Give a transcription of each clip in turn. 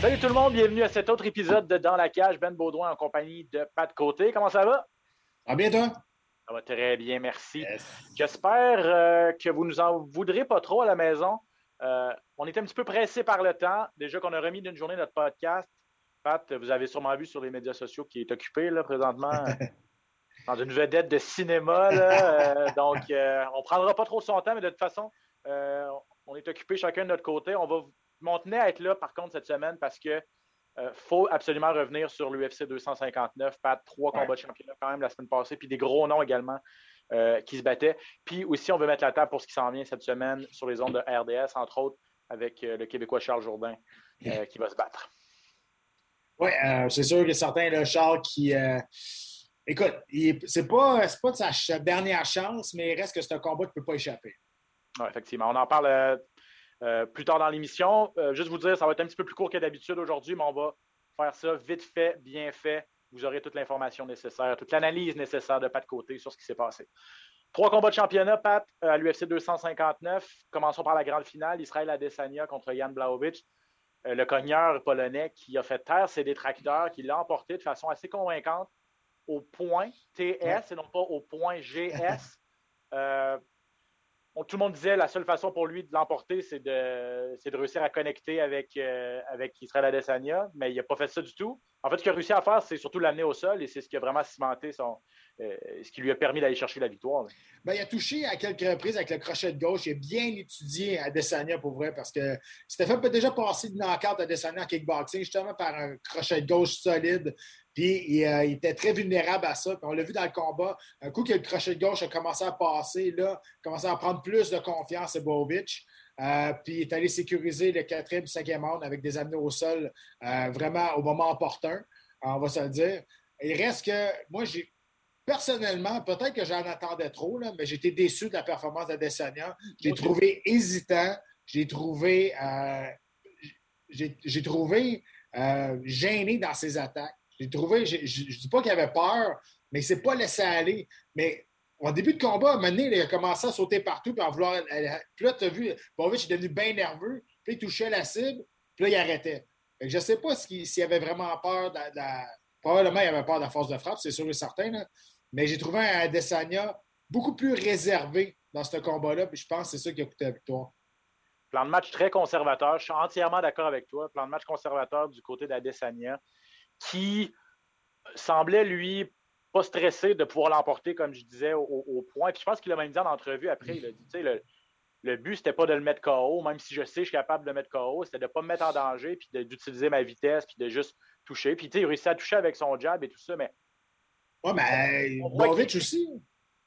Salut tout le monde, bienvenue à cet autre épisode de Dans la cage. Ben Baudouin en compagnie de Pat Côté. Comment ça va? Ah bien toi? Ça va très bien, merci. J'espère euh, que vous nous en voudrez pas trop à la maison. Euh, on est un petit peu pressé par le temps. Déjà qu'on a remis d'une journée notre podcast. Pat, vous avez sûrement vu sur les médias sociaux qu'il est occupé là, présentement dans une vedette de cinéma. Là, euh, donc, on ne prendra pas trop son temps, mais de toute façon, on est occupé chacun de notre côté. On va mon tenait à être là, par contre, cette semaine parce que faut absolument revenir sur l'UFC 259. Pat, trois combats de championnat quand même la semaine passée, puis des gros noms également qui se battaient. Puis aussi, on veut mettre la table pour ce qui s'en vient cette semaine sur les ondes de RDS, entre autres avec le Québécois Charles Jourdain qui va se battre. Oui, c'est sûr que certains, le Charles, qui. Écoute, c'est pas, pas de sa dernière chance, mais il reste que c'est un combat qui ne peut pas échapper. Oui, effectivement. On en parle euh, plus tard dans l'émission. Euh, juste vous dire, ça va être un petit peu plus court que d'habitude aujourd'hui, mais on va faire ça vite fait, bien fait. Vous aurez toute l'information nécessaire, toute l'analyse nécessaire de Pat Côté sur ce qui s'est passé. Trois combats de championnat, Pat, euh, à l'UFC 259. Commençons par la grande finale. Israël Adesanya contre Jan Blachowicz. le cogneur polonais qui a fait taire ses détracteurs, qui l'a emporté de façon assez convaincante au point TS et non pas au point GS tout le monde disait la seule façon pour lui de l'emporter, c'est de, de, réussir à connecter avec, euh, avec Israël Adesanya, mais il n'a pas fait ça du tout. En fait, ce qu'il a réussi à faire, c'est surtout l'amener au sol et c'est ce qui a vraiment cimenté son, ce qui lui a permis d'aller chercher la victoire. Ben, il a touché à quelques reprises avec le crochet de gauche. Il a bien étudié Adesanya pour vrai parce que Stéphane peut déjà passer de knock-out Adesanya en kickboxing justement par un crochet de gauche solide. Puis euh, il, était très vulnérable à ça. On l'a vu dans le combat. Un coup que le crochet de gauche a commencé à passer, là, commencé à prendre plus de confiance à Bovic. Euh, puis il est allé sécuriser le quatrième, cinquième round avec des amenés au sol euh, vraiment au moment opportun, on va se le dire. Il reste que moi, j'ai personnellement, peut-être que j'en attendais trop, là, mais j'étais déçu de la performance d'Adesanya. J'ai trouvé hésitant, j'ai trouvé, j'ai trouvé gêné dans ses attaques. J'ai trouvé, je ne dis pas qu'il avait peur, mais il ne s'est pas laissé aller. Mais au début de combat, à un moment donné, il a commencé à sauter partout, puis en vouloir. Puis là, tu as vu, Bovic est devenu bien nerveux, puis il touchait la cible, puis là, il arrêtait. je ne sais pas s'il avait vraiment peur de la, Probablement, il avait peur de la force de frappe, c'est sûr et certain. Mais j'ai trouvé un Adesanya beaucoup plus réservé dans ce combat-là, puis je pense que c'est ça qui a coûté la victoire. Plan de match très conservateur. Je suis entièrement d'accord avec toi. Plan de match conservateur du côté d'Adesanya qui semblait, lui, pas stressé de pouvoir l'emporter, comme je disais, au, point. Puis je pense qu'il a même dit en entrevue après, il a dit, le, le but, c'était pas de le mettre KO, même si je sais que je suis capable de le mettre KO, c'était de ne pas me mettre en danger, puis d'utiliser ma vitesse, puis de juste toucher. Puis, tu sais, il réussit à toucher avec son jab et tout ça, mais... Ouais, mais Bovic aussi.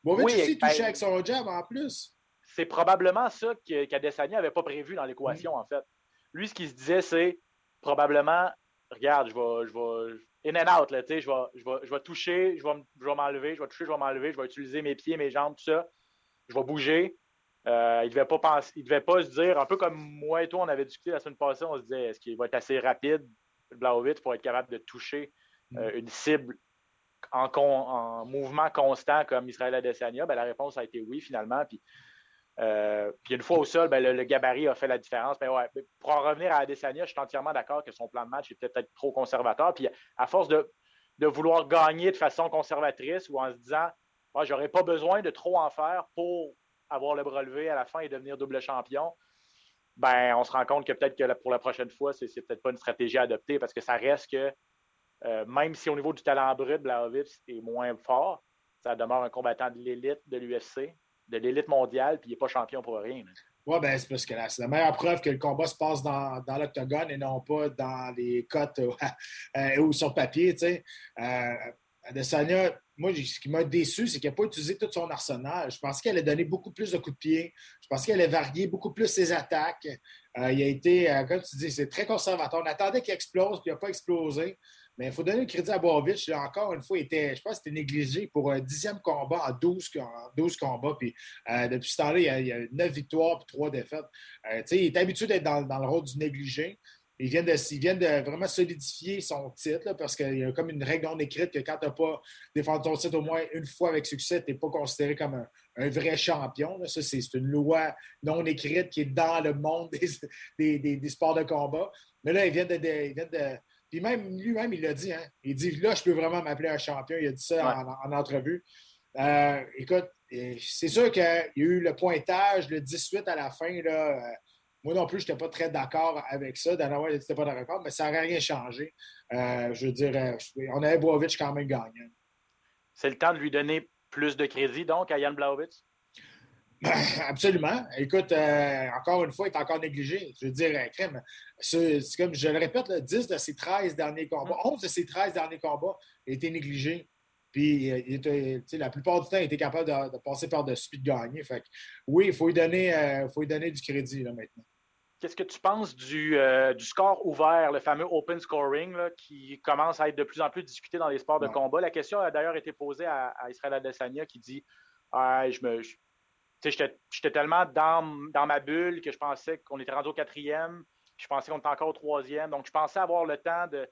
Bovic oui, aussi touchait avec son jab en plus. C'est probablement ça qu'Adesanya n'avait pas prévu dans l'équation, en fait. Lui, ce qu'il se disait, c'est probablement regarde, je vais, je vais in and out, là, je vais, je, vais, je vais toucher, je vais, je vais m'enlever, je vais toucher, je vais m'enlever, je vais utiliser mes pieds, mes jambes, tout ça. Je vais bouger. Euh, il ne devait pas penser, il devait pas se dire, un peu comme moi et toi, on avait discuté la semaine passée, on se disait, est-ce qu'il va être assez rapide, Blaovic, pour être capable de toucher euh, une cible en, en, mouvement constant comme Israël Adesanya? Ben, la réponse a été oui, finalement. Puis euh, une fois au sol, ben, le, gabarit a fait la différence. Mais ouais, pour en revenir à Adesanya, je suis entièrement d'accord que son plan de match est peut-être trop conservateur. Puis à force de, vouloir gagner de façon conservatrice ou en se disant je j'aurais pas besoin de trop en faire pour avoir le bras levé à la fin et devenir double champion, ben, on se rend compte que peut-être que pour la prochaine fois, c'est peut-être pas une stratégie à adopter parce que ça reste que euh, même si au niveau du talent brut, Blaovic est moins fort, ça demeure un combattant de l'élite de l'UFC, de l'élite mondiale, puis il n'est pas champion pour rien. Oui, ben, c'est parce que c'est la meilleure preuve que le combat se passe dans, l'octogone et non pas dans les cotes euh, ou sur papier. Tu sais. Euh, Adesanya, moi, ce qui m'a déçu, c'est qu'il n'a pas utilisé tout son arsenal. Je pensais qu'elle allait donner beaucoup plus de coups de pied. Je pensais qu'elle allait varier beaucoup plus ses attaques. Il a été, comme tu dis, c'est très conservateur. On attendait qu'il explose, puis il n'a pas explosé. Mais il faut donner le crédit à Bovic. Encore une fois, il était, je pense négligé pour un dixième combat en 12, combats. Puis euh, depuis ce temps-là, il y a, 9 victoires et 3 défaites. Euh, il est habitué d'être dans, le rôle du négligé. Il vient, de, de vraiment solidifier son titre parce qu'il y a comme une règle non écrite que quand tu n'as pas défendu ton titre au moins une fois avec succès, tu n'es pas considéré comme un, vrai champion. Ça, c'est une loi non écrite qui est dans le monde des, sports de combat. Mais là, il il vient de puis même lui-même, il l'a dit. Hein? Il dit là, je peux vraiment m'appeler un champion. Il a dit ça en, entrevue. Euh, écoute, c'est sûr qu'il y a eu le pointage, le 18 à la fin. Là, euh, moi non plus, je n'étais pas très d'accord avec ça. Dana White n'était pas d'accord, mais ça n'aurait rien changé. Euh, je veux dire, on avait Bovic quand même gagnant. C'est le temps de lui donner plus de crédit, donc, à Yann Blaovic? Absolument. Écoute, euh, encore une fois, il est encore négligé. Je veux dire, euh, crème, c'est comme je le répète, 10 de ses 13 derniers combats, 11 mm. de ses 13 derniers combats ont été négligés. Puis euh, la plupart du temps, il était capable de, passer par-dessus et de gagner. Fait oui, il faut, lui donner, faut lui donner du crédit là, maintenant. Qu'est-ce que tu penses du, du, score ouvert, le fameux open scoring, qui commence à être de plus en plus discuté dans les sports de combat? La question a d'ailleurs été posée à, Israël Adesanya qui dit ah, je me, J'étais tellement dans, ma bulle que je pensais qu'on était rendu au quatrième. Je pensais qu'on était encore au troisième. Donc, je pensais avoir le temps de,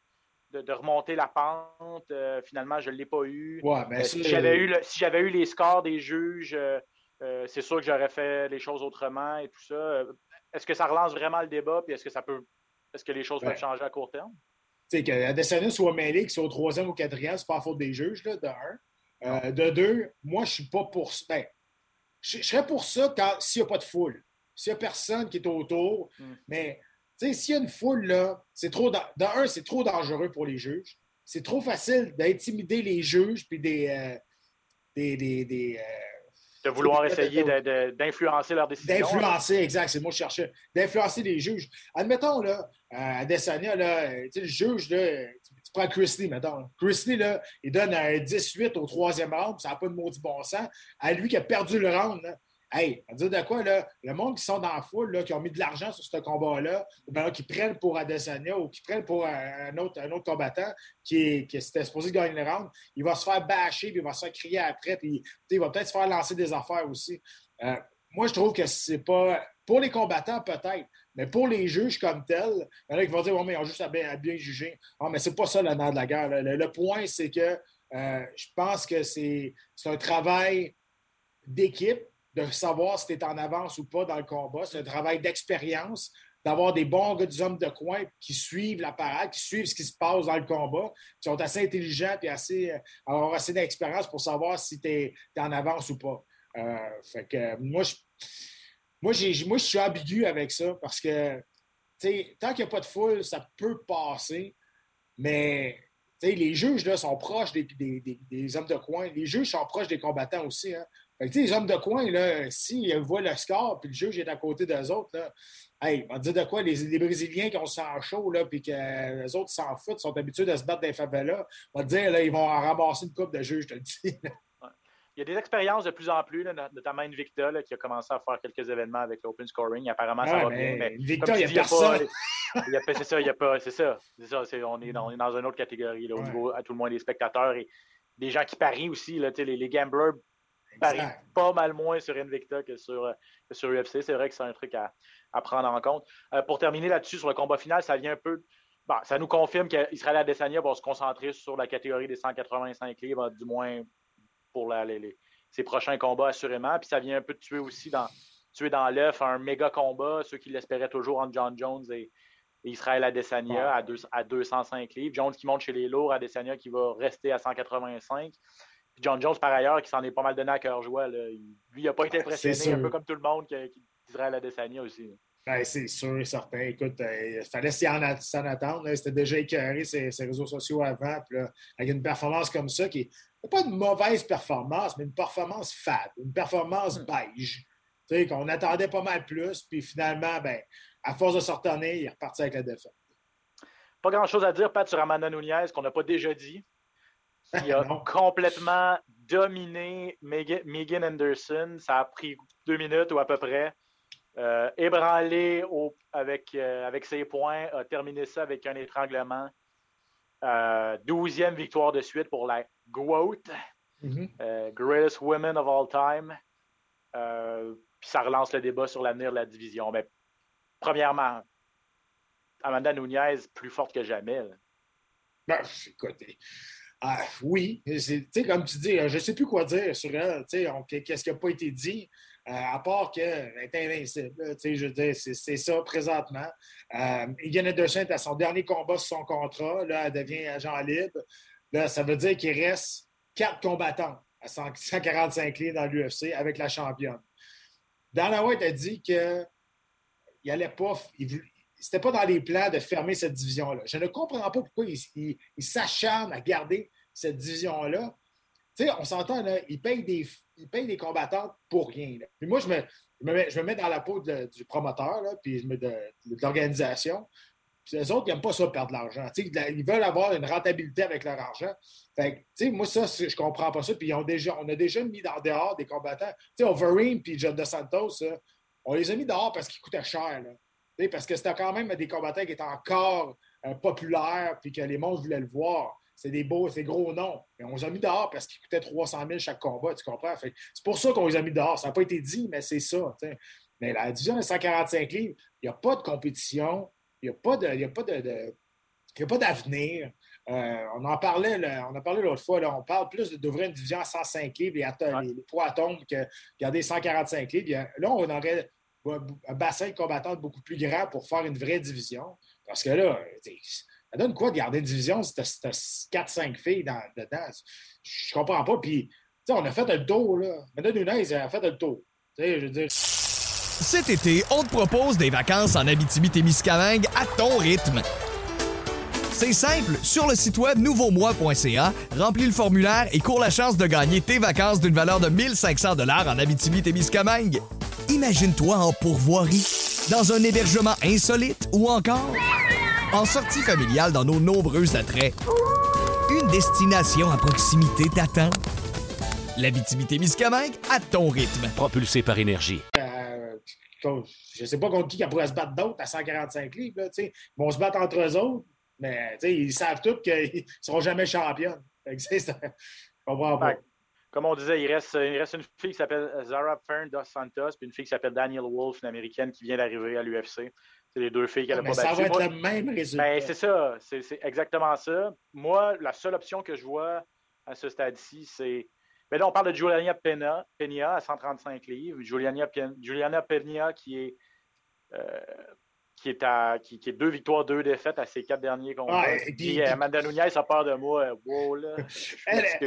de, remonter la pente. Euh, finalement, je ne l'ai pas eu. Euh, si j'avais eu, si eu les scores des juges, euh, c'est sûr que j'aurais fait les choses autrement et tout ça. Est-ce que ça relance vraiment le débat? Puis est-ce que ça peut. Est-ce que les choses peuvent changer à court terme? Tu sais, que Adesanya soit mêlé, qu'il soit au troisième ou au quatrième, c'est pas la faute des juges, là, de un. de deux, moi, je suis pas pour. Ben, je, serais pour ça s'il n'y a pas de foule. S'il n'y a personne qui est autour. Mm. Mais s'il y a une foule, là, c'est trop. De un, c'est trop dangereux pour les juges. C'est trop facile d'intimider les juges puis des. Euh, des, des, euh, de vouloir essayer d'influencer leurs décisions. D'influencer, exact, c'est que je cherchais. D'influencer les juges. Admettons, là, euh, à Desania, là, le juge, là, tu prends Chrisley, mettons. Chrisley, là, il donne un 18 au troisième round, ça n'a pas de maudit bon sens. À lui qui a perdu le round, Hey, on dire de quoi, là? Le monde qui sont dans la foule, là, qui ont mis de l'argent sur ce combat-là, ou bien qui prennent pour Adesanya ou qui prennent pour un, autre, un autre combattant qui, qui supposé gagner le round, il va se faire bâcher, puis il va se faire crier après, puis il va peut-être se faire lancer des affaires aussi. Euh, moi, je trouve que c'est pas. Pour les combattants, peut-être, mais pour les juges comme tels, il y en a qui vont dire oh, mais ils ont juste à bien, juger. Ah, mais c'est pas ça le de la guerre. Le, point, c'est que euh, je pense que c'est un travail d'équipe de savoir si tu es en avance ou pas dans le combat. C'est un travail d'expérience, d'avoir des bons gars des hommes de coin qui suivent la parade, qui suivent ce qui se passe dans le combat, qui sont assez intelligents et assez, euh, avoir assez d'expérience pour savoir si tu es, en avance ou pas. Euh, fait que moi, je moi, moi, je suis ambigu avec ça parce que tant qu'il n'y a pas de foule, ça peut passer, mais les juges là, sont proches des, des, hommes de coin. Les juges sont proches des combattants aussi. Hein. les hommes de coin, s'ils voient le score puis le juge est à côté d'eux autres, là, hey, on va dire de quoi, les, Brésiliens qui ont sang chaud puis que les autres s'en foutent, sont habitués à se battre dans les favelas, on va dire, là, ils vont en ramasser une coupe de juges, je te le dis il y a des expériences de plus en plus, notamment Invicta qui a commencé à faire quelques événements avec l'open scoring. Apparemment, ça va bien. Mais Invicta, il n'y a, pas. C'est ça, il a pas. C'est ça. on, est dans, une autre catégorie, au niveau, à tout le moins, des spectateurs et des gens qui parient aussi. Là, les, les gamblers parient pas mal moins sur Invicta que sur, sur UFC. C'est vrai que c'est un truc à, prendre en compte. Euh, pour terminer là-dessus, sur le combat final, ça vient un peu. ça nous confirme qu'Israël Adesanya va se concentrer sur la catégorie des 185 livres, du moins pour ses prochains combats, assurément. Puis ça vient un peu de tuer aussi dans, tuer dans l'œuf un méga combat, ceux qui l'espéraient toujours entre John Jones et, Israël Adesanya à, à 205 livres. Jones qui monte chez les lourds, Adesanya qui va rester à 185. Puis John Jones, par ailleurs, qui s'en est pas mal donné à cœur joie. Lui, il n'a pas été impressionné, un peu comme tout le monde, qu'Israël Adesanya aussi. Ben, c'est sûr et certain. Écoute, il fallait s'y en, attendre. C'était déjà écœuré ces, réseaux sociaux avant. Puis là, avec une performance comme ça, qui n'est pas une mauvaise performance, mais une performance fade, une performance hmm. beige. Tu sais, qu'on attendait pas mal plus. Puis finalement, ben, à force de se retourner, il est reparti avec la défaite. Pas grand-chose à dire, Pat, sur Amanda Nunez, qu'on n'a pas déjà dit. Il a complètement dominé Megan Anderson. Ça a pris deux minutes ou à peu près. Euh, ébranlé avec, euh, avec ses points, a terminé ça avec un étranglement. Euh, douzième victoire de suite pour la GOAT, mm-hmm. Greatest Women of All Time. puis ça relance le débat sur l'avenir de la division. Mais premièrement, Amanda Nunez plus forte que jamais. Ben, écoute, ah, oui, comme tu dis, je ne sais plus quoi dire sur elle. Qu'est-ce qui n'a pas été dit, à part qu'elle est invincible. je veux c'est ça présentement. Euh, Egan est à son dernier combat sur son contrat. Là, elle devient agent libre. Ça veut dire qu'il reste quatre combattants à 145 livres dans l'UFC avec la championne. Dana White a dit qu'il n'allait pas. c'était pas dans les plans de fermer cette division-là. Je ne comprends pas pourquoi il, s'acharne à garder cette division-là. On s'entend, il paye des, il paye des combattants pour rien. Puis moi, je me, je me, mets, dans la peau du promoteur, là, puis de, l'organisation. Puis les autres, ils n'aiment pas ça perdre de l'argent. Ils veulent avoir une rentabilité avec leur argent. Moi, ça, je comprends pas ça. Puis ont déjà, on a déjà mis dans dehors des combattants. Tu sais, Overeem puis John Dos Santos, on les a mis dehors parce qu'ils coûtaient cher. Là. Parce que c'était quand même des combattants qui étaient encore euh, populaires puis que les mondes voulaient le voir c'est des beaux, c'est gros noms. Mais on les a mis dehors parce qu'ils coûtaient 300 000 chaque combat, tu comprends? c'est pour ça qu'on les a mis dehors. Ça n'a pas été dit, mais c'est ça. Mais la division de 145 livres, il n'y a pas de compétition, il n'y a pas de. a pas de, pas d'avenir. Euh, on en parlait, on a parlé l'autre fois, là, on parle plus d'ouvrir une division à 105 livres, les, les, poids atomes, que garder 145 livres. Là, on aurait un bassin de combattants beaucoup plus grand pour faire une vraie division. Parce que là, ça donne quoi de garder division si tu as, 4-5 filles dans, dedans? Je comprends pas. Puis, on a fait le tour, là. Maintenant, Nunez a fait le tour. Je veux dire... Cet été, on te propose des vacances en Abitibi-Témiscamingue à ton rythme. C'est simple, sur le site web nouveaumois.ca, remplis le formulaire et cours la chance de gagner tes vacances d'une valeur de 1500 dollars en Abitibi-Témiscamingue. Imagine-toi en pourvoirie, dans un hébergement insolite ou encore en sortie familiale dans nos nombreux attraits. Une destination à proximité t'attend. La Miscamingue à ton rythme. Propulsé par énergie. Euh, je sais pas contre qui qui pourrait se battre d'autres à 145 livres. Là, ils vont se battre entre eux autres, mais ils savent tous qu'ils ne seront jamais champions. Comme on disait, il reste, il reste une fille qui s'appelle Zara Fern dos Santos, puis une fille qui s'appelle Daniel Wolf, une américaine qui vient d'arriver à l'UFC. C'est les deux filles qu'elle n'a ah, pas battues. Ça va être le même résultat. Ben, c'est ça. C'est exactement ça. Moi, la seule option que je vois à ce stade-ci, c'est. Mais ben là, on parle de Juliana Pena, Peña à 135 livres. Juliana, Juliana Peña qui est. Euh, qui est, à, qui, est deux victoires, deux défaites à ses quatre derniers combats. Ah, et puis, euh, Amanda Nunez a peur de moi. Wow, là, elle, est,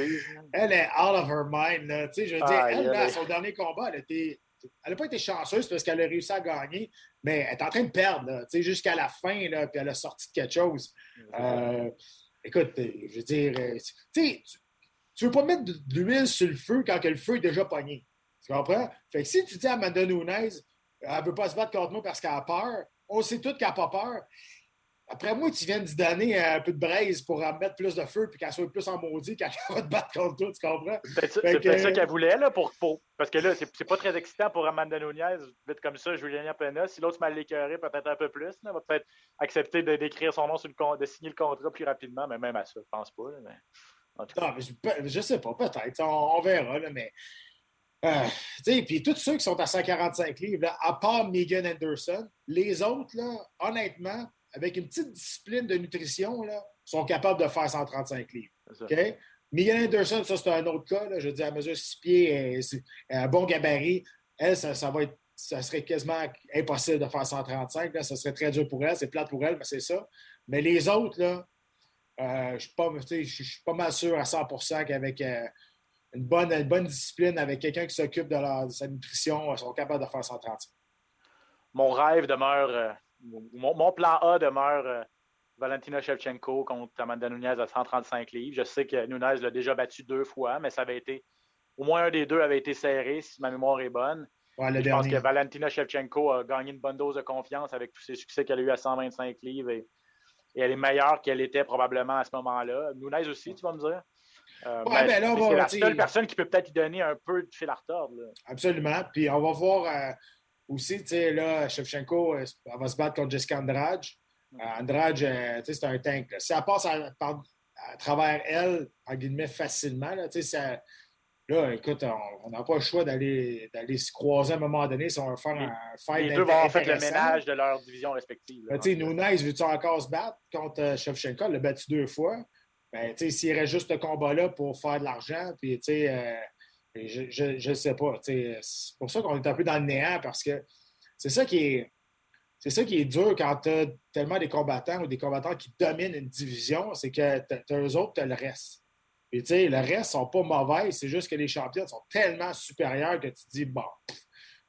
elle, est out of her mind. Là. Tu sais, je veux dire, elle, là, son dernier combat, elle était elle n'a pas été chanceuse parce qu'elle a réussi à gagner, mais elle est en train de perdre jusqu'à la fin, là, puis elle a sorti de quelque chose. Euh, écoute, je veux dire, euh, tu ne veux pas mettre de l'huile sur le feu quand le feu est déjà pogné. Tu comprends? Fait que si tu dis à Amanda Nunes, elle ne veut pas se battre contre moi parce qu'elle a peur, on sait tous qu'elle n'a pas peur. Après moi, tu viens d'y donner un peu de braise pour en mettre plus de feu puis qu'elle soit plus en maudit quand elle va te battre contre toi, tu comprends? C'est peut-être ça, qu'elle voulait, là, pour, parce que là, c'est pas très excitant pour Amanda Nunez, vite comme ça, Juliana Pena. Si l'autre m'a l'écœuré, peut-être un peu plus, là, va peut-être accepter d'écrire son nom sur le de signer le contrat plus rapidement, mais même à ça, je pense pas. mais... Non, mais je, sais pas, peut-être, on, verra, là, mais. Euh, puis tous ceux qui sont à 145 livres, à part Megan Anderson, les autres, là, honnêtement, avec une petite discipline de nutrition, là, sont capables de faire 135 livres. OK? Miguel Anderson, ça, c'est un autre cas. Là. Je veux dire, à mesure 6 pieds, un bon gabarit. Elle, ça, va être, ça serait quasiment impossible de faire 135. Là. Ça serait très dur pour elle. C'est plate pour elle, mais c'est ça. Mais les autres, là, euh, je ne suis pas mal sûr à 100% qu'avec euh, une, bonne, bonne discipline, avec quelqu'un qui s'occupe de, de, sa nutrition, ils sont capables de faire 135. mon rêve demeure, euh, mon, mon, plan A demeure euh, Valentina Shevchenko contre Amanda Nunez à 135 livres. Je sais que Nunez l'a déjà battu deux fois, mais ça avait été, au moins un des deux avait été serré, si ma mémoire est bonne. je pense que Valentina Shevchenko a gagné une bonne dose de confiance avec tous ses succès qu'elle a eu à 125 livres et, elle est meilleure qu'elle était probablement à ce moment-là. Nunez aussi, tu vas me dire? Euh, ouais, ben là, c'est la seule personne qui peut peut-être y donner un peu de fil à retordre. Absolument. Puis on va voir euh, aussi, tu sais, là, Shevchenko, euh, elle va se battre contre Jessica Andrade. Euh, Andrade, tu sais, c'est un tank. Si elle passe à, travers elle, en guillemets, facilement, là, tu sais, Là, écoute, on n'a pas le choix d'aller se croiser à un moment donné si on veut faire un fight. Les deux vont en fait le ménage de leur division respective. Tu sais, Nunez, veux-tu encore se battre contre Shevchenko? Elle l'a battu deux fois ben, s'il reste juste ce combat-là pour faire de l'argent, puis, tu sais, euh, je ne sais pas. C'est pour ça qu'on est un peu dans le néant, parce que c'est ça qui est. C'est ça qui est dur quand tu as tellement des combattants ou des combattants qui dominent une division, c'est que tu eux autres, tu as le reste. Puis, tu sais, le reste sont pas mauvais, c'est juste que les champions sont tellement supérieurs que tu te dis, bon, tu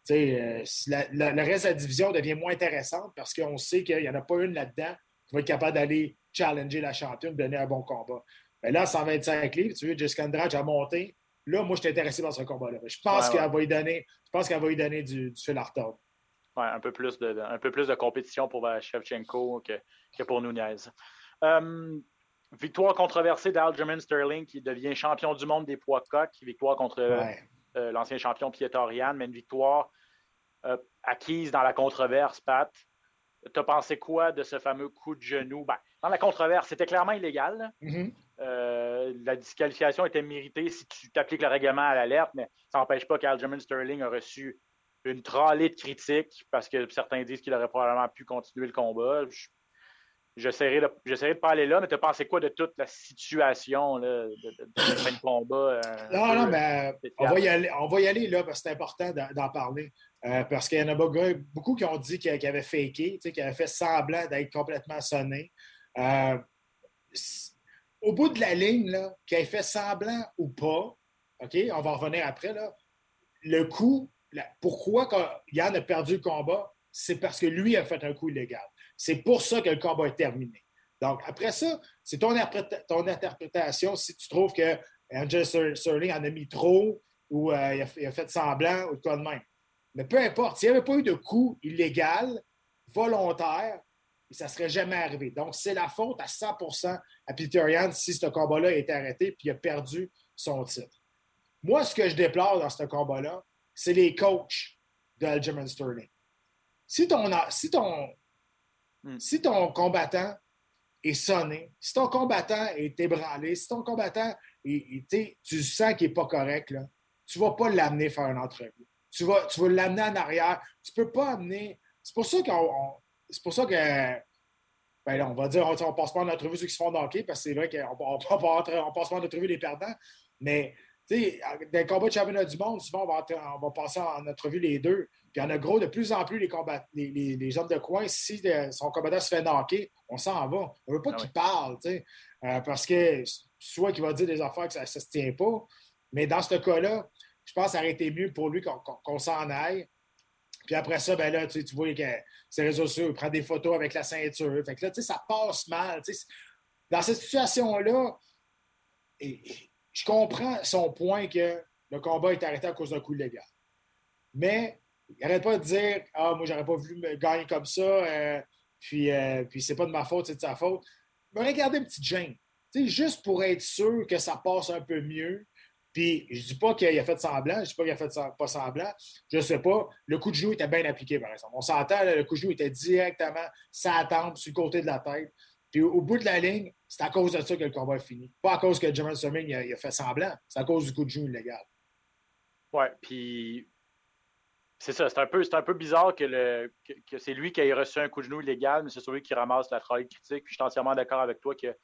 sais, euh, le reste de la division devient moins intéressante parce qu'on sait qu'il n'y en a pas une là-dedans qui va être capable d'aller challenger la championne, donner un bon combat. Mais là, 125 livres, tu veux, Jessica Andrade a monté. Là, moi, je suis intéressé dans ce combat-là. Je pense qu'elle va y donner, je pense qu'elle va y donner du, du fil à retordre. Ouais, un, peu plus de, un peu plus de compétition pour Shevchenko que, que pour Nunez. Euh, victoire controversée d'Aljamain Sterling qui devient champion du monde des poids coqs. Victoire contre euh, l'ancien champion Pietorian, mais une victoire euh, acquise dans la controverse, Pat. Tu as pensé quoi de ce fameux coup de genou? Ben, dans la controverse, c'était clairement illégal. Euh, la disqualification était méritée si tu t'appliques le règlement à l'alerte, mais ça n'empêche pas qu'Aljamain Sterling a reçu une tralée de critiques parce que certains disent qu'il aurait probablement pu continuer le combat. J'essaierai de ne pas aller là, mais tu as pensé quoi de toute la situation là, de, de, combat? Euh, non, non, mais on va, y aller, on va y aller là parce que c'est important d'en parler. Euh, parce qu'il y en a beaucoup qui ont dit qu'il avait faké, qu'il avait fait semblant d'être complètement sonné. Au bout de la ligne, qu'il ait fait semblant ou pas, OK, on va revenir après, là, le coup, pourquoi Yann a perdu le combat, c'est parce que lui a fait un coup illégal. C'est pour ça que le combat est terminé. Donc, après ça, c'est ton, ton, interprétation si tu trouves que Angel Sterling en a mis trop ou euh, il, a, il, a, fait semblant ou quoi de même. Mais peu importe, s'il n'y avait pas eu de coup illégal, volontaire, ça ne serait jamais arrivé. Donc, c'est la faute à 100% à Peter Yan si ce combat-là a été arrêté et il a perdu son titre. Moi, ce que je déplore dans ce combat-là, c'est les coachs de Aljamain Sterling. Si ton, si, ton, hmm. si ton combattant est sonné, si ton combattant est ébranlé, si ton combattant, est, tu sens qu'il n'est pas correct, là, tu ne vas pas l'amener faire une entrevue tu vas, tu vas l'amener en arrière. Tu ne peux pas amener. C'est pour ça qu'on. C'est pour ça que. Ben là, on va dire, on, ne passe pas en entrevue ceux qui se font hockey, parce que c'est vrai qu'on on, on, passe pas en entrevue les perdants. Mais, tu sais, dans le combat de championnat du monde, souvent, on va, on va passer en entrevue les deux. Puis, en a gros, de plus en plus, les, combat, les, les, les hommes de coin, si son combattant se fait knocker, on s'en va. On ne veut pas ah qu'il parle, tu sais. Euh, parce que soit qu'il va dire des affaires que ça ne se tient pas. Mais dans ce cas-là, je pense que ça aurait été mieux pour lui qu'on s'en aille. Puis après ça, ben là, tu, vois que ses réseaux sociaux, il prend des photos avec la ceinture. Fait que là, tu sais, ça passe mal. Dans cette situation-là, je comprends son point que le combat est arrêté à cause d'un coup illégal. Mais il n'arrête pas de dire Ah, moi, j'aurais pas voulu me gagner comme ça, euh, puis, euh, puis c'est pas de ma faute, c'est de sa faute. Mais regardez une petite gêne. juste pour être sûr que ça passe un peu mieux, puis, je ne dis pas qu'il a fait semblant, je ne dis pas qu'il a fait pas semblant, je ne sais pas. Le coup de genou était bien appliqué, par exemple. On s'entend, le coup de genou était directement sa tempe, sur le côté de la tête. Puis, au, bout de la ligne, c'est à cause de ça que le combat est fini. Pas à cause que Jermaine Summing a, fait semblant, c'est à cause du coup de genou illégal. Oui, puis c'est ça, c'est un, peu, un peu bizarre que, que, c'est lui qui ait reçu un coup de genou illégal, mais c'est celui qui ramasse la travail critique. Puis je suis entièrement d'accord avec toi que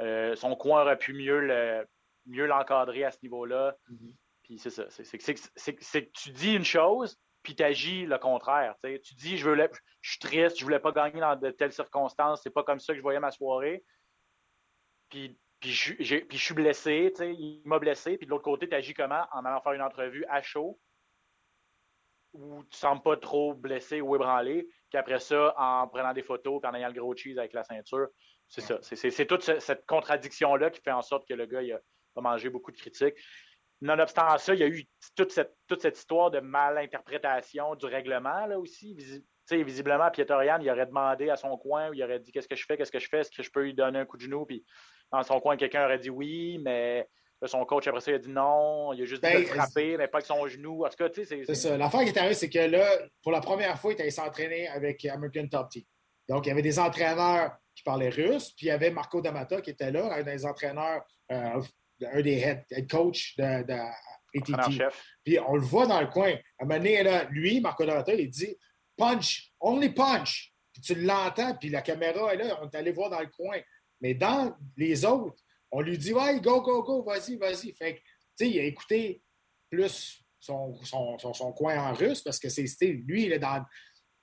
euh, son coin aurait pu mieux le, mieux l'encadrer à ce niveau-là. Mm-hmm. Puis c'est ça. C'est que tu dis une chose, puis tu agis le contraire. Tu dis, je, veux, je suis triste, je voulais pas gagner dans de telles circonstances, c'est pas comme ça que je voyais ma soirée. Puis, puis, je, puis je suis blessé, il m'a blessé, puis de l'autre côté, tu agis comment? En allant faire une entrevue à chaud. où tu ne sembles pas trop blessé ou ébranlé. Puis après ça, en prenant des photos en ayant le gros cheese avec la ceinture, c'est ça. C'est toute cette contradiction-là qui fait en sorte que le gars il a, mangé beaucoup de critiques. Nonobstant ça, il y a eu toute cette, toute cette histoire de malinterprétation du règlement là aussi. visiblement, Pietorian, il aurait demandé à son coin, il aurait dit Qu'est-ce que je fais, qu'est-ce que je fais, est-ce que je peux lui donner un coup de genou? Puis dans son coin, quelqu'un aurait dit oui, mais son coach, après ça, il a dit non. Il a juste dit de ben, frapper, mais pas avec son genou. En tout cas, tu sais, c'est. ça. L'affaire qui est arrivée, c'est que là, pour la première fois, il allé s'entraîner avec American Top Team. Donc, il y avait des entraîneurs qui parlaient russe, puis il y avait Marco D'Amata qui était là, un des entraîneurs, euh, un des head, head coach de, de ATT. Puis on le voit dans le coin. À un moment donné, là, lui, Marco D'Amata, il dit punch, only punch. Puis tu l'entends, puis la caméra est là, on est allé voir dans le coin. Mais dans les autres, on lui dit Ouais, go, go, go, vas-y, vas-y. Fait que, tu sais, il a écouté plus son, son, son, coin en russe parce que c'est lui, il est dans.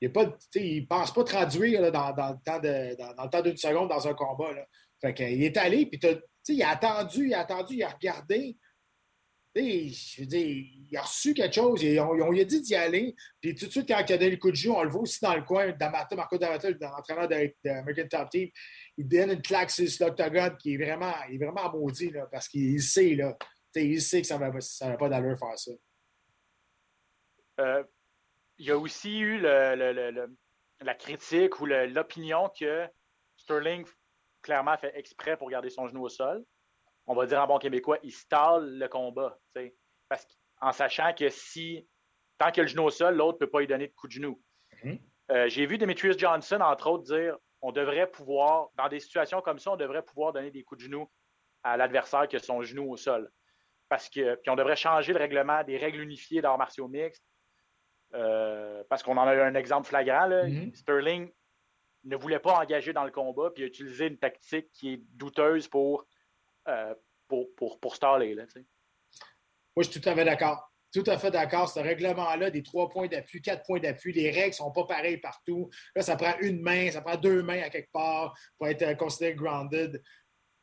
Il ne pense pas traduire dans, dans, le temps de, dans, le temps d'une seconde dans un combat. Là. Fait qu'il est allé, puis il a attendu, il a attendu, il a regardé je veux dire, il a reçu quelque chose. on, lui a dit d'y aller. Puis tout de suite, quand il a donné le coup de jeu, on le voit aussi dans le coin, D'Amata, Marco D'Amata, l'entraîneur d'American Top Team, il donne une claque sur l'octogone qui est vraiment, il est vraiment maudit là, parce qu'il sait, là, il sait que ça ne va, pas d'allure faire ça. Euh, il y a aussi eu la critique ou l'opinion que Sterling clairement fait exprès pour garder son genou au sol on va dire en bon québécois, il stall le combat. Parce en sachant que si, tant qu'il a le genou au sol, l'autre ne peut pas lui donner de coup de genou. Mhm. Euh, j'ai vu Demetrius Johnson, entre autres, dire on devrait pouvoir, dans des situations comme ça, on devrait pouvoir donner des coups de genou à l'adversaire qui a son genou au sol. Parce que, puis on devrait changer le règlement des règles unifiées d'arts martiaux mixtes. Euh, parce qu'on en a eu un exemple flagrant. Mhm. Sterling ne voulait pas engager dans le combat, puis a utilisé une tactique qui est douteuse pour euh, pour, pour, pour. Là, Moi, je suis tout à fait d'accord. Tout à fait d'accord. Ce règlement-là, des trois points d'appui, quatre points d'appui, les règles ne sont pas pareilles partout. Là, ça prend une main, ça prend deux mains à quelque part pour être considéré grounded.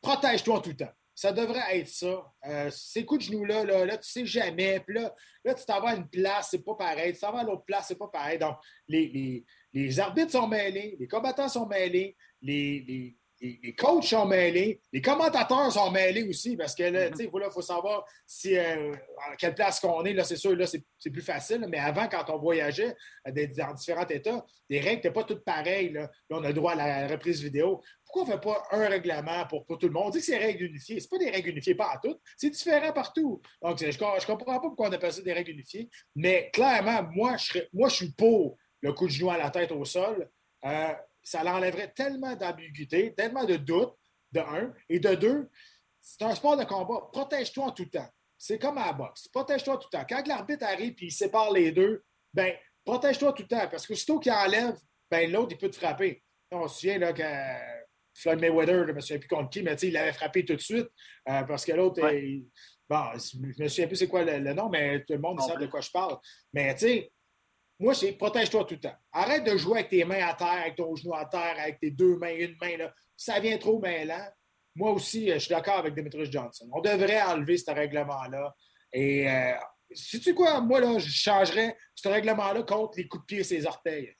Protège-toi en tout temps. Ça devrait être ça. Euh, ces coups de genoux-là, là, là, tu sais jamais. Puis là, là tu t'en vas à une place, c'est pas pareil. Tu t'en vas à l'autre place, c'est pas pareil. Donc, les, les, les, arbitres sont mêlés, les combattants sont mêlés, les, les les, coachs sont mêlés, les commentateurs sont mêlés aussi, parce que là, mm-hmm. il faut savoir si, euh, à quelle place qu'on est. Là, c'est sûr, là, c'est plus facile. Mais avant, quand on voyageait euh, dans différents États, les règles n'étaient pas toutes pareilles. Là. on a le droit à la reprise vidéo. Pourquoi on ne fait pas un règlement pour, tout le monde? On dit que c'est des règles unifiées. Ce pas des règles unifiées, pas à toutes. C'est différent partout. Donc, je ne comprends pas pourquoi on appelle ça des règles unifiées. Mais clairement, moi, je, moi, je suis pour le coup de genou à la tête au sol. Euh, ça l'enlèverait tellement d'ambiguïté, tellement de doutes, de un. Et de deux, c'est un sport de combat. Protège-toi en tout temps. C'est comme à la boxe. Protège-toi en tout temps. Quand l'arbitre arrive et il sépare les deux, ben protège-toi tout le temps. Parce que sitôt qu'il enlève, ben l'autre, il peut te frapper. On se souvient là, que Floyd Mayweather, je ne me souviens plus contre qui, mais il l'avait frappé tout de suite. Euh, parce que l'autre, bon, je ne me souviens plus c'est quoi le, nom, mais tout le monde sait de quoi je parle. Mais tu sais, moi, c'est protège-toi tout le temps. Arrête de jouer avec tes mains à terre, avec ton genou à terre, avec tes deux mains, une main. Là. Ça vient trop mêlant. Moi aussi, je suis d'accord avec Demetrius Johnson. On devrait enlever ce règlement-là. Et euh, sais-tu quoi? Moi, là, je changerais ce règlement-là contre les coups de pied et ses orteils.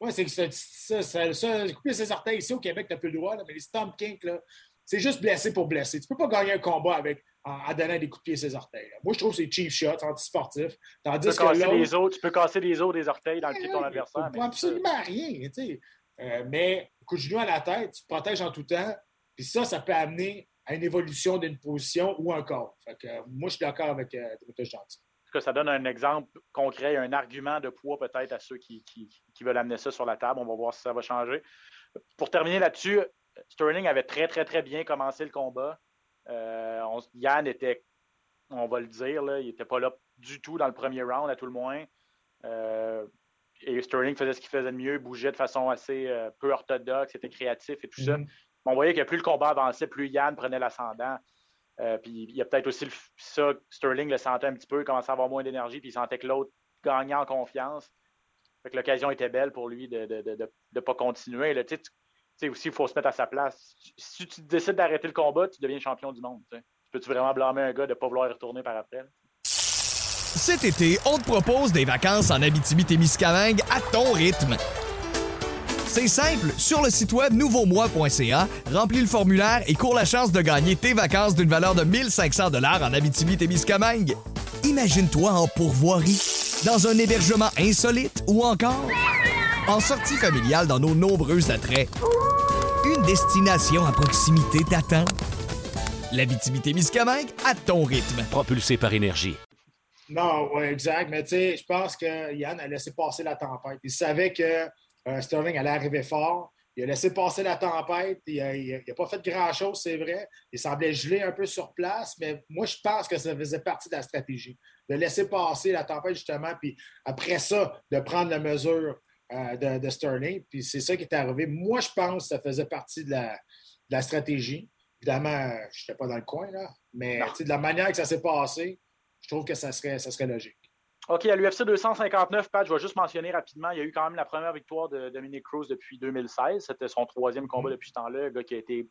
Moi, c'est ça, ça, ça, ça, les coups de pied et ses orteils, ici au Québec, tu n'as plus le droit, mais les stomp kink, là, c'est juste blessé pour blesser. Tu ne peux pas gagner un combat avec en, donnant des coups de pied à ses orteils. Moi, je trouve que c'est cheap shot, anti-sportif. Tandis tu, peux que casser les os, tu peux casser les os des orteils dans le pied de ton adversaire. Mais absolument rien. Euh, mais coup de genou à la tête, tu te protèges en tout temps. Puis ça, ça peut amener à une évolution d'une position ou un corps. Fait que, euh, moi, je suis d'accord avec euh, Gentil. Que ça donne un exemple concret, un argument de poids peut-être à ceux qui, qui, qui, veulent amener ça sur la table? On va voir si ça va changer. Pour terminer là-dessus, Sterling avait très, très, très bien commencé le combat. Euh, Yann était, on va le dire, il n'était pas là du tout dans le premier round, à tout le moins. Euh, et Sterling faisait ce qu'il faisait de mieux, bougeait de façon assez euh, peu orthodoxe, était créatif et tout ça. Mm-hmm. On voyait que plus le combat avançait, plus Yann prenait l'ascendant. puis il y a peut-être aussi ça, Sterling le sentait un petit peu, il commençait à avoir moins d'énergie, puis il sentait que l'autre gagnait en confiance. l'occasion était belle pour lui de ne de, pas continuer. Là. Tu, aussi, il faut se mettre à sa place. Si tu décides d'arrêter le combat, tu deviens champion du monde. Tu peux-tu vraiment blâmer un gars de ne pas vouloir y retourner par après? Cet été, on te propose des vacances en Abitibi-Témiscamingue à ton rythme. C'est simple, sur le site web nouveaumois.ca, remplis le formulaire et cours la chance de gagner tes vacances d'une valeur de 1500 dollars en Abitibi-Témiscamingue. Imagine-toi en pourvoirie, dans un hébergement insolite ou encore en sortie familiale dans nos nombreux attraits. Une destination à proximité t'attend. L'Abitibi-Témiscamingue à ton rythme. Propulsé par énergie. Non, oui, exact. Mais tu sais, je pense que Yann a laissé passer la tempête. Il savait que euh, Sterling allait arriver fort. Il a laissé passer la tempête. Il n'a pas fait grand-chose, c'est vrai. Il semblait geler un peu sur place, mais moi, je pense que ça faisait partie de la stratégie. De laisser passer la tempête, justement, puis après ça, de prendre la mesure euh, de, Sterling. Puis c'est ça qui est arrivé. Moi, je pense que ça faisait partie de la stratégie. Évidemment, je n'étais pas dans le coin, là, mais de la manière que ça s'est passé, je trouve que ça serait, ça serait logique. OK, à l'UFC 259, Pat, je vais juste mentionner rapidement, il y a eu quand même la première victoire de Dominic Cruz depuis 2016. C'était son troisième combat mm-hmm. depuis ce temps-là. Un gars qui a été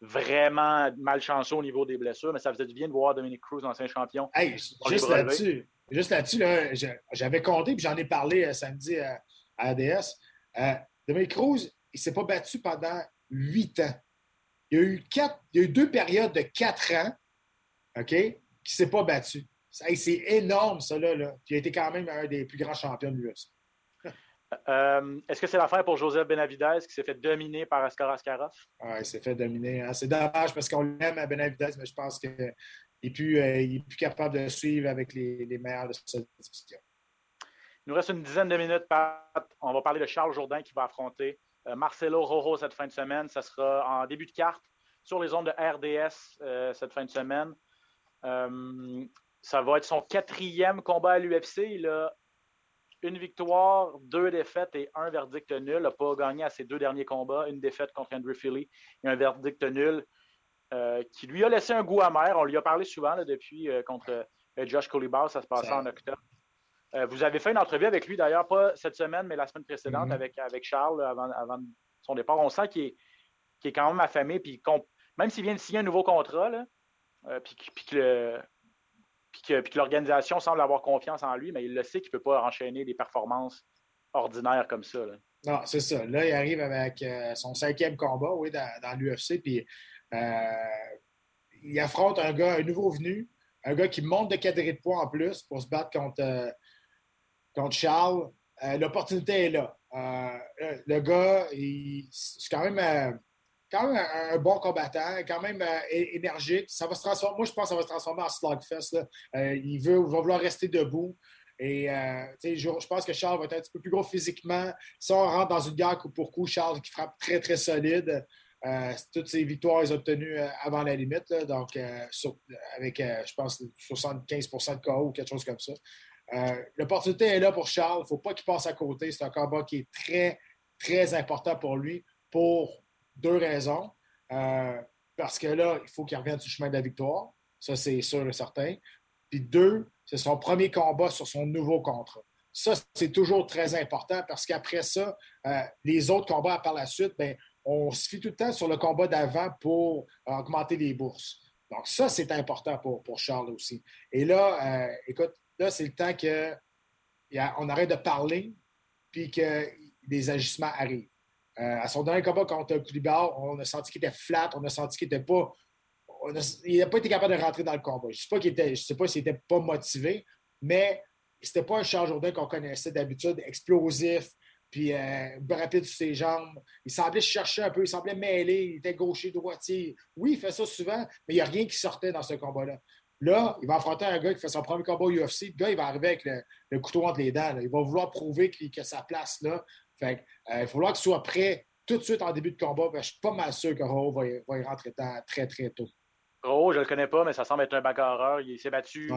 vraiment malchanceux au niveau des blessures, mais ça faisait du bien de voir Dominic Cruz, ancien champion. Hey, juste là-dessus, juste là-dessus, j'avais compté, puis j'en ai parlé euh, samedi à, ADS. Euh, Dominic Cruz, il ne s'est pas battu pendant huit ans. Il y a eu, quatre, il y a eu deux périodes de quatre ans, OK, qui ne s'est pas battu. C'est énorme, ça, là, là. Puis il a été quand même un des plus grands champions de l'US. Euh, Est-ce que c'est l'affaire pour Joseph Benavidez qui s'est fait dominer par Askar Askarov? Oui, il s'est fait dominer. Hein. C'est dommage parce qu'on l'aime à Benavidez, mais je pense qu'il n'est plus, euh, plus, capable de suivre avec les, les meilleurs de cette division. Il nous reste une dizaine de minutes, Pat. On va parler de Charles Jourdain qui va affronter euh, Marcelo Rojo cette fin de semaine. Ça sera en début de carte sur les ondes de RDS euh, cette fin de semaine. Euh, ça va être son quatrième combat à l'UFC. Il a une victoire, deux défaites et un verdict nul. Il n'a pas gagné à ses deux derniers combats. Une défaite contre Andrew Philly et un verdict nul qui lui a laissé un goût amer. On lui a parlé souvent depuis contre Josh Colibas. Ça se passait en octobre. Euh, vous avez fait une entrevue avec lui, d'ailleurs, pas cette semaine, mais la semaine précédente mhm. avec, avec Charles avant, son départ. On sent qu'il est, quand même affamé, puis même s'il vient de signer un nouveau contrat, euh, puis, que, l'organisation semble avoir confiance en lui, mais il le sait qu'il ne peut pas enchaîner des performances ordinaires comme ça. Non, c'est ça. Là, il arrive avec euh, son cinquième combat, oui, dans, dans l'UFC, puis il affronte un gars, un nouveau venu, un gars qui monte de quadrille de poids en plus pour se battre contre contre Charles, euh, l'opportunité est là. Euh, le gars, c'est quand même, quand même un, bon combattant, quand même euh, énergique. Ça va se transformer, moi, je pense que ça va se transformer en slugfest. il veut, va vouloir rester debout. Et je, pense que Charles va être un petit peu plus gros physiquement. Si on rentre dans une guerre coup pour coup, Charles qui frappe très, très solide. toutes ses victoires, les obtenues avant la limite. donc, avec, je pense, 75% de KO ou quelque chose comme ça. Euh, l'opportunité est là pour Charles. Il ne faut pas qu'il passe à côté. C'est un combat qui est très, très important pour lui pour deux raisons. Euh, parce que là, il faut qu'il revienne le chemin de la victoire. Ça, c'est sûr et certain. Puis deux, c'est son premier combat sur son nouveau contrat. Ça, c'est toujours très important parce qu'après ça, euh, les autres combats par la suite, ben, on se fie tout le temps sur le combat d'avant pour augmenter les bourses. Donc, ça, c'est important pour, pour Charles aussi. Et là, écoute, Là, c'est le temps qu'on arrête de parler puis que des agissements arrivent. Euh, à son dernier combat contre Koulibar, on a senti qu'il était flat, on a senti qu'il n'était pas. il n'a pas été capable de rentrer dans le combat. Je ne sais pas s'il n'était pas motivé, mais c'était pas un Charles Jourdain qu'on connaissait d'habitude, explosif, puis euh, rapide sur ses jambes. Il semblait chercher un peu, il semblait mêler, il était gaucher, droitier. Oui, il fait ça souvent, mais il n'y a rien qui sortait dans ce combat-là. Là, il va affronter un gars qui fait son premier combat au UFC. Le gars, il va arriver avec le, couteau entre les dents. Il va vouloir prouver qu'il a sa place là. Fait euh, il va falloir qu'il soit prêt tout de suite en début de combat. je suis pas mal sûr que Raoult va, y rentrer très, très tôt. Raoult, je ne le connais pas, mais ça semble être un bagarreur. Il s'est battu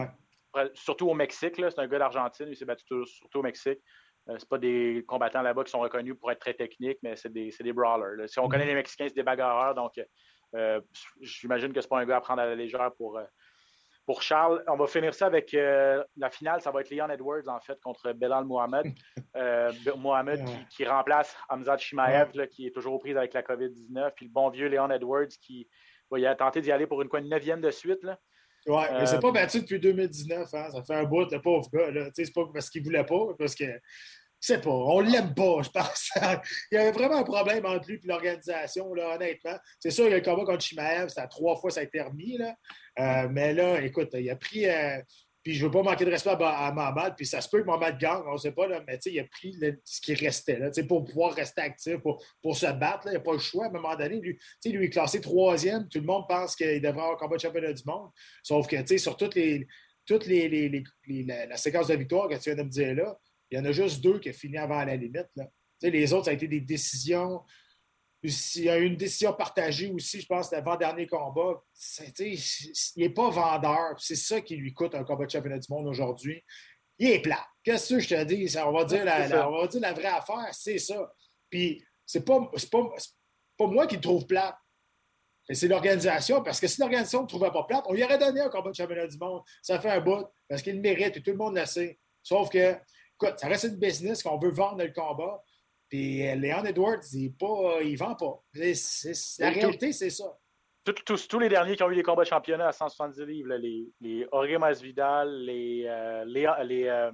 surtout au Mexique. C'est un gars d'Argentine. Il s'est battu surtout au Mexique. Euh, ce pas des combattants là-bas qui sont reconnus pour être très techniques, mais c'est des, des, brawlers. Si on connaît mm-hmm. les Mexicains, c'est des bagarreurs. Donc, euh, j'imagine que ce n'est pas un gars à prendre à la légère pour, pour Charles. On va finir ça avec euh, la finale. Ça va être Leon Edwards, en fait, contre Belal Mohamed. Euh, Mohamed qui, remplace Hamzat Shimaev, qui est toujours aux prises avec la COVID-19. Puis le bon vieux Leon Edwards qui va y a tenté d'y aller pour une, quoi, neuvième de suite. Ouais, mais Euh, c'est pas battu depuis 2019. Hein? Ça fait un bout, le pauvre gars. Là. C'est pas parce qu'il voulait pas, parce que. Je sais pas, on l'aime pas, je pense. il y avait vraiment un problème entre lui et l'organisation, là, honnêtement. C'est sûr, il y a le combat contre Chimaev, à trois fois ça a été remis. Là. Euh, mais là, écoute, il a pris. euh, puis je veux pas manquer de respect à, à Mohamed, puis ça se peut que Mohamed gagne, on sait pas, là, mais il a pris ce qui restait là, pour pouvoir rester actif, pour, pour se battre. là. il n'a pas le choix à un moment donné. Lui, lui est classé troisième. Tout le monde pense qu'il devrait avoir un combat de championnat du monde. Sauf que, sur toutes les, toutes les, la, la séquence de victoires que tu viens de me dire là, il y en a juste deux qui ont fini avant la limite. Là. Les autres, ça a été des décisions. Il y a eu une décision partagée aussi, je pense, l'avant-dernier combat. Il n'est pas vendeur. C'est ça qui lui coûte un combat de championnat du monde aujourd'hui. Il est plat. Qu'est-ce que je te dis? On va dire, la, la- on va dire la vraie affaire, c'est ça. Puis c'est pas, pas, pas moi qui le trouve plat. C'est l'organisation, parce que si l'organisation ne trouvait pas plate, on lui aurait donné un combat de championnat du monde. Ça fait un bout, parce qu'il le mérite et tout le monde le sait. Sauf que, écoute, ça reste une business qu'on veut vendre le combat. Puis euh, Léon Edwards, il ne vend pas. La réalité, c'est ça. Tous, tous- tous les derniers qui ont eu des combats de championnat à 170 livres, là, les, les Jorge Masvidal, les, euh, les, les, euh,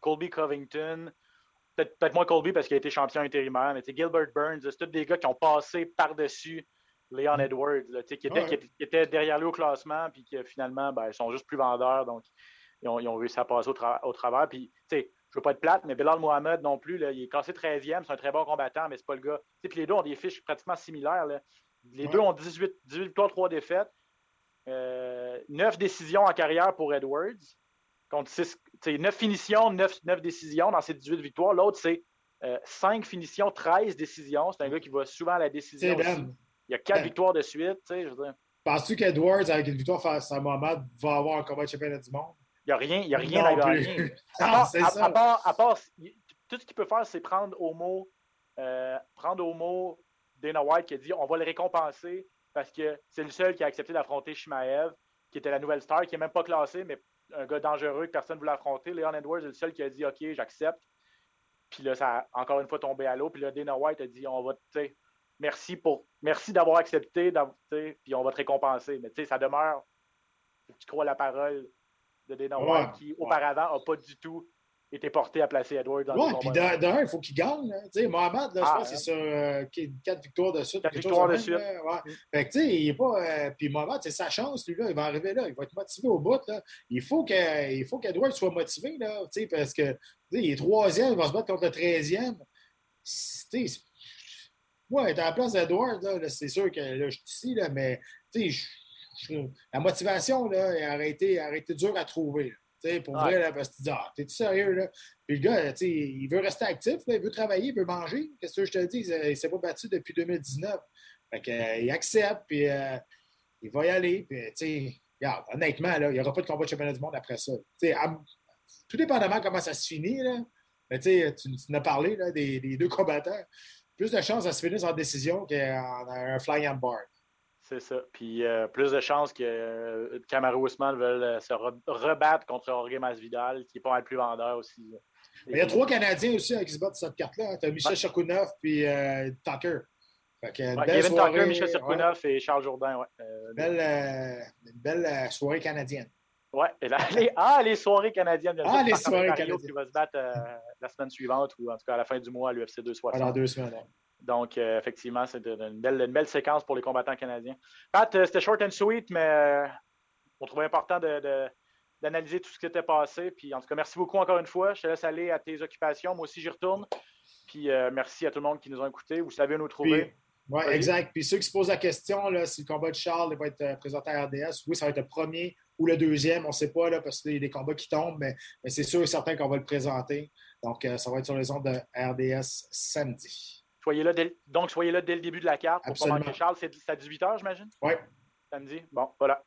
Colby Covington, peut-être peut-être moins Colby parce qu'il a été champion intérimaire, mais Gilbert Burns, c'est tous des gars qui ont passé par-dessus Leon Edwards, là, tu sais, qui, étaient, Ouais. qui, étaient derrière lui au classement, puis qui finalement, ben, ils sont juste plus vendeurs, donc ils ont, ils ont réussi à passer au, tra- au travers. Puis, tu sais, je veux pas être plate, mais Belal Mohamed non plus, là, il est classé 13e, c'est un très bon combattant, mais c'est pas le gars. Tu sais, puis les deux ont des fiches pratiquement similaires. là. Les Ouais. deux ont 18, 18 victoires, 3 défaites. Euh, 9 décisions en carrière pour Edwards. Contre 6, 9 finitions, 9, 9 décisions dans ses 18 victoires. L'autre, c'est 5 finitions, 13 décisions. C'est un gars qui va souvent à la décision. Il y a 4 Ben. victoires de suite. tu sais, Je veux dire, Penses-tu qu'Edwards, avec une victoire face à Mohamed, va avoir un combat de championnat du monde? Il n'y a rien, il y a rien Non à gagner. À part- à- part- à part- il- tout ce qu'il peut faire, c'est prendre au mot, euh, prendre au mot Dana White qui a dit on va le récompenser parce que c'est le seul qui a accepté d'affronter Shimaev, qui était la nouvelle star, qui n'est même pas classé, mais un gars dangereux que personne ne voulait affronter. Leon Edwards est le seul qui a dit OK, j'accepte. Puis là, ça a encore une fois tombé à l'eau. Puis là, Dana White a dit on va, tu sais, merci pour merci d'avoir accepté, puis on va te récompenser. Mais tu sais, ça demeure, faut que tu crois la parole de Dana Ouais, White qui, ouais. auparavant, n'a pas du tout été porté à placer Edwards dans le puis d'un, il faut qu'il gagne. sais, Mohamed, là, je Ah, pense que c'est sur euh, qu- quatre victoires de suite. Quatre victoires de même, suite. là. Ouais. Mm. Fait que, tu sais, il est pas. euh, puis Mohamed, c'est sa chance, lui, là. Il va arriver là. Il va être motivé au bout, là. Il faut que- il faut qu'Edward soit motivé, là. Tu sais, parce que, tu sais, il est troisième, il va se battre contre le treizième. Tu sais, moi, être à la place d'Edward, là, là, c'est sûr que là, je suis ici, là, mais, tu sais, la motivation, là, elle aurait été, elle aurait été dure à trouver, là. Pour Ouais. vrai, là, parce que tu dis, ah, t'es-tu sérieux, là? Puis le gars, il veut rester actif, là, il veut travailler, il veut manger. Qu'est-ce que je te dis? Il ne s'est pas battu depuis 2019. Fait que, euh, il accepte, puis euh, il va y aller. Puis, regarde, honnêtement, là, il n'y aura pas de combat de championnat du monde après ça. À- tout dépendamment comment ça se finit, là, mais tu en as parlé là, des, des deux combattants. Plus de chances à se finir en décision qu'en un fly and bar. C'est ça. Puis euh, plus de chances que euh, Kamaru Usman veuille euh, se re- rebattre contre Jorge Masvidal, qui est pas mal plus vendeur aussi. là. Il y a trois Canadiens aussi hein, qui se battent sur cette carte-là. Tu as Michel Ouais. Shakunov puis euh, Tucker. Fait que, une Ouais, belle Kevin soirée, Tucker, Michel ouais, Sirkunov et Charles Jourdain. Euh, belle, euh, belle euh, soirée canadienne. les, ah, les soirées canadiennes. Ah, les soirées canadiennes. qui va se battre euh, la semaine suivante ou en tout cas à la fin du mois à l'UFC 260. Pendant deux semaines. Donc, euh, effectivement, c'est une belle, une belle séquence pour les combattants canadiens. Pat, euh, c'était short and sweet, mais euh, on trouvait important de- de- d'analyser tout ce qui s'était passé. Puis, en tout cas, merci beaucoup encore une fois. Je te laisse aller à tes occupations. Moi aussi, j'y retourne. Puis, merci à tout le monde qui nous a écoutés. Vous savez où nous trouver. Vas-y. exact. Puis ceux qui se posent la question, là, si le combat de Charles va être présenté à RDS, oui, ça va être le premier ou le deuxième, on ne sait pas, là, parce qu'il y a des combats qui tombent, mais, mais c'est sûr et certain qu'on va le présenter. Donc, ça va être sur les ondes de RDS samedi. Soyez là dès- donc, soyez là dès le début de la carte pour pas Absolument. manquer Charles. C'est c'est à 18h, j'imagine? Oui. Samedi? Bon, voilà.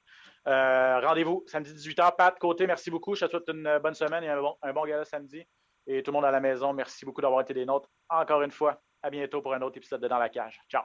Euh, Rendez-vous samedi 18h. Pat, côté, merci beaucoup. Je te souhaite une bonne semaine et un bon, un bon gala samedi. Et tout le monde à la maison, merci beaucoup d'avoir été des nôtres. Encore une fois, à bientôt pour un autre épisode de Dans la cage. Ciao.